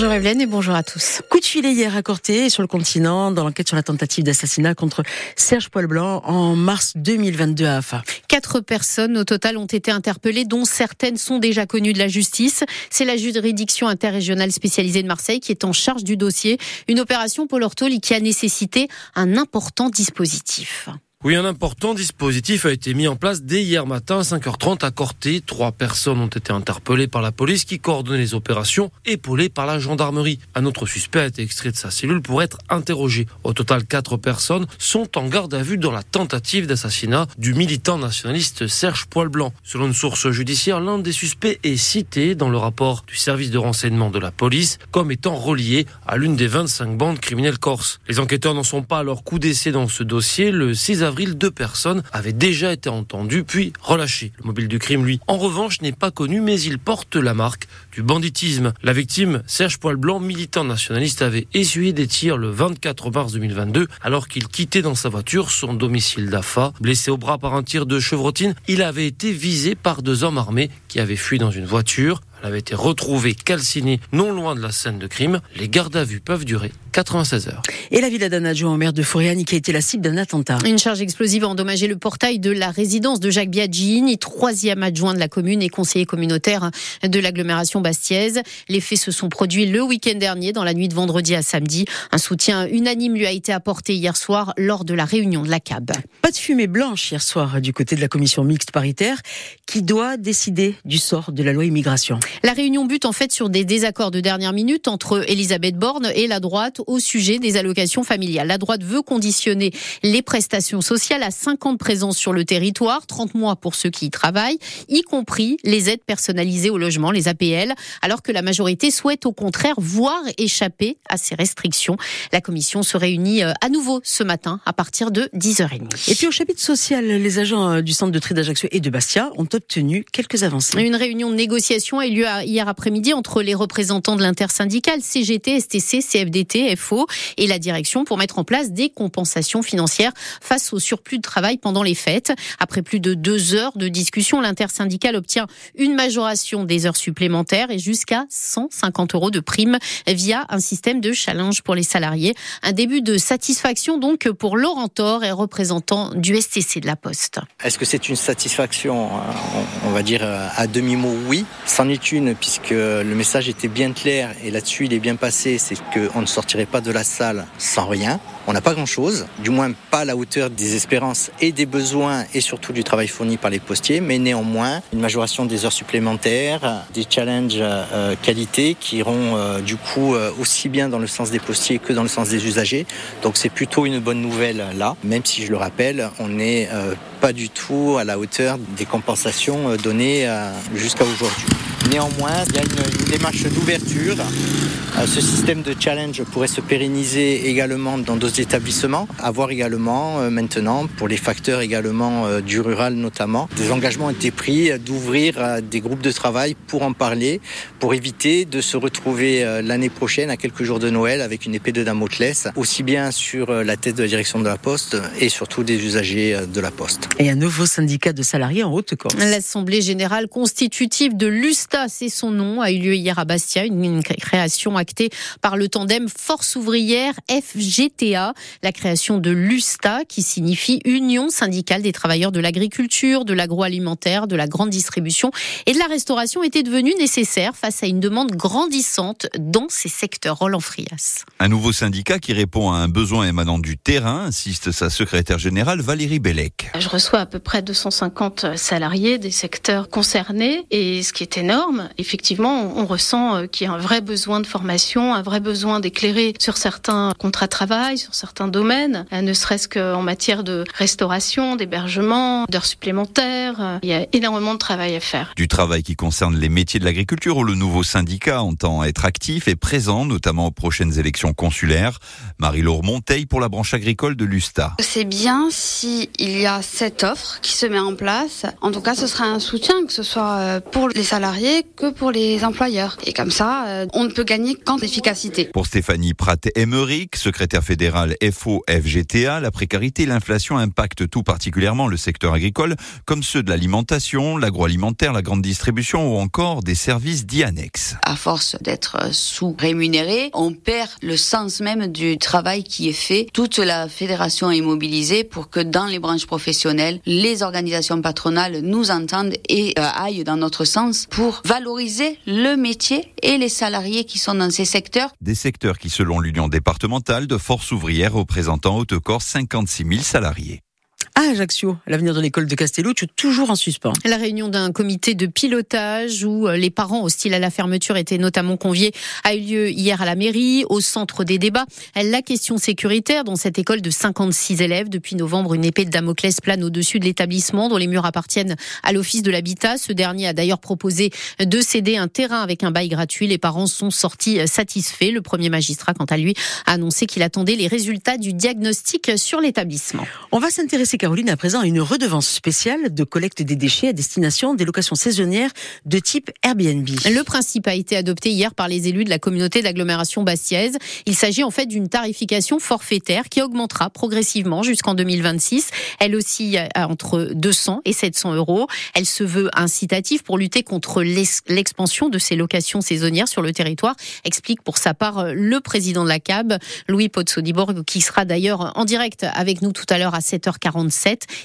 Bonjour Evelyne et bonjour à tous. Coup de filet hier à Corté sur le continent dans l'enquête sur la tentative d'assassinat contre Serge Poilblanc en mars 2022 à Afa. Quatre personnes au total ont été interpellées, dont certaines sont déjà connues de la justice. C'est la juridiction interrégionale spécialisée de Marseille qui est en charge du dossier. Une opération Paul Ortoli qui a nécessité un important dispositif. Oui, un important dispositif a été mis en place dès hier matin à 5h30 à Corté. Trois personnes ont été interpellées par la police qui coordonnait les opérations, épaulées par la gendarmerie. Un autre suspect a été extrait de sa cellule pour être interrogé. Au total, quatre personnes sont en garde à vue dans la tentative d'assassinat du militant nationaliste Serge Poilblanc. Selon une source judiciaire, l'un des suspects est cité dans le rapport du service de renseignement de la police comme étant relié à l'une des 25 bandes criminelles corses. Les enquêteurs n'en sont pas à leur coup d'essai dans ce dossier. Le 6 avril, deux personnes avaient déjà été entendues puis relâchées. Le mobile du crime, lui, en revanche, n'est pas connu, mais il porte la marque du banditisme. La victime, Serge Poilblanc, militant nationaliste, avait essuyé des tirs le 24 mars 2022 alors qu'il quittait dans sa voiture son domicile d'Afa. Blessé au bras par un tir de chevrotine, il avait été visé par deux hommes armés qui avaient fui dans une voiture. Elle avait été retrouvée calcinée non loin de la scène de crime. Les gardes à vue peuvent durer 96 heures. Et la villa d'un adjoint au maire de Fouriani qui a été la cible d'un attentat. Une charge explosive a endommagé le portail de la résidence de Jacques Biagini, troisième adjoint de la commune et conseiller communautaire de l'agglomération bastiaise. Les faits se sont produits le week-end dernier, dans la nuit de vendredi à samedi. Un soutien unanime lui a été apporté hier soir lors de la réunion de la CAB. Pas de fumée blanche hier soir du côté de la commission mixte paritaire qui doit décider du sort de la loi immigration. La réunion bute en fait sur des désaccords de dernière minute entre Elisabeth Borne et la droite au sujet des allocations familiales. La droite veut conditionner les prestations sociales à 50 présences sur le territoire, 30 mois pour ceux qui y travaillent, y compris les aides personnalisées au logement, les APL, alors que la majorité souhaite au contraire voir échapper à ces restrictions. La commission se réunit euh, à nouveau ce matin à partir de 10h30. Et puis au chapitre social, les agents euh, du centre de tri d'Ajaccio et de Bastia ont obtenu quelques avancées. Une réunion de négociation a eu lieu hier après-midi entre les représentants de l'intersyndicale CGT, STC, CFDT, FO et la direction pour mettre en place des compensations financières face au surplus de travail pendant les fêtes. Après plus de deux heures de discussion, l'intersyndicale obtient une majoration des heures supplémentaires et jusqu'à 150 euros de prime via un système de challenge pour les salariés. Un début de satisfaction donc pour Laurent Thor et représentant du STC de la Poste. Est-ce que c'est une satisfaction On va dire à demi-mot oui. C'en est une puisque le message était bien clair et là-dessus il est bien passé, c'est qu'on ne sortirait pas de la salle sans rien. On n'a pas grand-chose, du moins pas à la hauteur des espérances et des besoins et surtout du travail fourni par les postiers, mais néanmoins une majoration des heures supplémentaires, des challenges euh, qualité qui iront euh, du coup euh, aussi bien dans le sens des postiers que dans le sens des usagers. Donc c'est plutôt une bonne nouvelle là, même si je le rappelle, on n'est pas du tout à la hauteur des compensations données jusqu'à aujourd'hui. Néanmoins, il y a une, une démarche d'ouverture. Ce système de challenge pourrait se pérenniser également dans d'autres établissements. Avoir également euh, maintenant, pour les facteurs également euh, du rural notamment, des engagements ont été pris d'ouvrir euh, des groupes de travail pour en parler, pour éviter de se retrouver l'année prochaine à quelques jours de Noël avec une épée de Damoclès, aussi bien sur la tête de la direction de la Poste et surtout des usagers de la Poste. Et un nouveau syndicat de salariés en Haute-Corse. L'Assemblée générale constitutive de l'USTA, c'est son nom, a eu lieu hier à Bastia, une création par le tandem Force ouvrière FGTA, la création de l'USTA qui signifie Union syndicale des travailleurs de l'agriculture, de l'agroalimentaire, de la grande distribution et de la restauration était devenue nécessaire face à une demande grandissante dans ces secteurs. Roland Frias. Un nouveau syndicat qui répond à un besoin émanant du terrain, insiste sa secrétaire générale Valérie Bellec. Je reçois à peu près 250 salariés des secteurs concernés et ce qui est énorme, effectivement, on ressent qu'il y a un vrai besoin de formation, un vrai besoin d'éclairer sur certains contrats de travail, sur certains domaines, euh, ne serait-ce qu'en matière de restauration, d'hébergement, d'heures supplémentaires. Euh, il y a énormément de travail à faire. Du travail qui concerne les métiers de l'agriculture où le nouveau syndicat entend être actif et présent, notamment aux prochaines élections consulaires. Marie-Laure Monteil pour la branche agricole de l'USTA. C'est bien s'il y a cette offre qui se met en place. En tout cas, ce sera un soutien, que ce soit euh, pour les salariés que pour les employeurs. Et comme ça, on ne peut gagner efficacité. Pour Stéphanie Pratt-Emerick, secrétaire fédérale FO-FGTA, la précarité et l'inflation impactent tout particulièrement le secteur agricole, comme ceux de l'alimentation, l'agroalimentaire, la grande distribution ou encore des services dits annexes. À force d'être sous-rémunéré, on perd le sens même du travail qui est fait. Toute la fédération est mobilisée pour que dans les branches professionnelles, les organisations patronales nous entendent et euh, aillent dans notre sens pour valoriser le métier et les salariés qui sont dans Des secteurs qui, selon l'Union départementale de force ouvrière, représentant Haute-Corps 56 000 salariés à Ajaccio, l'avenir de l'école de Castello, toujours en suspens. La réunion d'un comité de pilotage où euh, les parents hostiles à la fermeture étaient notamment conviés a eu lieu hier à la mairie, au centre des débats. La question sécuritaire dans cette école de 56 élèves. Depuis novembre, une épée de Damoclès plane au-dessus de l'établissement dont les murs appartiennent à l'office de l'habitat. Ce dernier a d'ailleurs proposé de céder un terrain avec un bail gratuit. Les parents sont sortis satisfaits. Le premier magistrat, quant à lui, a annoncé qu'il attendait les résultats du diagnostic sur l'établissement. On va s'intéresser Caroline, à présent une redevance spéciale de collecte des déchets à destination des locations saisonnières de type Airbnb. Le principe a été adopté hier par les élus de la communauté d'agglomération bastiaise. Il s'agit en fait d'une tarification forfaitaire qui augmentera progressivement jusqu'en 2026. Elle aussi entre 200 et 700 euros. Elle se veut incitative pour lutter contre l'expansion de ces locations saisonnières sur le territoire, explique pour sa part le président de la CAB, Louis Potsodiborg, qui sera d'ailleurs en direct avec nous tout à l'heure à 7h45.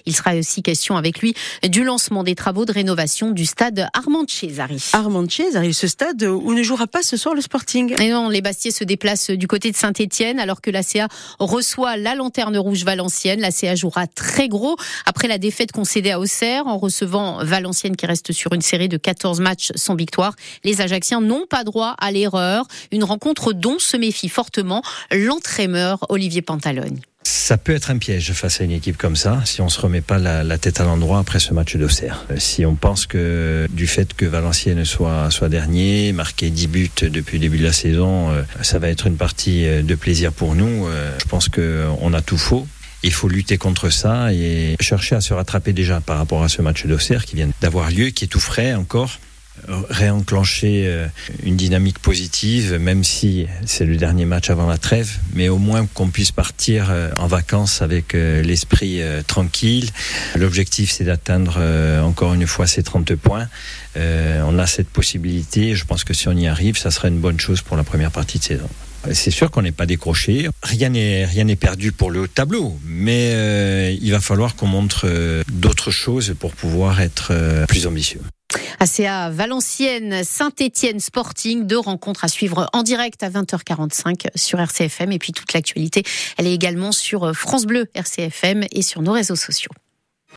Il sera aussi question avec lui du lancement des travaux de rénovation du stade Armand Cesari. Armand Cesari, ce stade où ne jouera pas ce soir le Sporting. Et non, les Bastiers se déplacent du côté de Saint-Etienne alors que la CA reçoit la Lanterne Rouge Valenciennes. La CA jouera très gros après la défaite concédée à Auxerre en recevant Valenciennes qui reste sur une série de 14 matchs sans victoire. Les Ajacciens n'ont pas droit à l'erreur. Une rencontre dont se méfie fortement l'entraîneur Olivier Pantalogne. Ça peut être un piège face à une équipe comme ça, si on se remet pas la, tête à l'endroit après ce match d'Auxerre. Euh, si on pense que du fait que Valenciennes soit, soit dernier, marqué 10 buts depuis le début de la saison, euh, ça va être une partie euh, de plaisir pour nous. Je pense qu'on a tout faux. Il faut lutter contre ça et chercher à se rattraper déjà par rapport à ce match d'Auxerre qui vient d'avoir lieu, qui est tout frais encore réenclencher euh, une dynamique positive, même si c'est le dernier match avant la trêve, mais au moins qu'on puisse partir euh, en vacances avec euh, l'esprit tranquille. L'objectif, c'est d'atteindre encore une fois ces 30 points. On a cette possibilité. Je pense que si on y arrive, ça sera une bonne chose pour la première partie de saison. C'est sûr qu'on n'est pas décroché. Rien n'est rien n'est perdu pour le tableau, mais il va falloir qu'on montre d'autres choses pour pouvoir être plus ambitieux. ACA Valenciennes, Saint-Étienne Sporting, deux rencontres à suivre en direct à 20h45 sur RCFM et puis toute l'actualité, elle est également sur France Bleu RCFM et sur nos réseaux sociaux.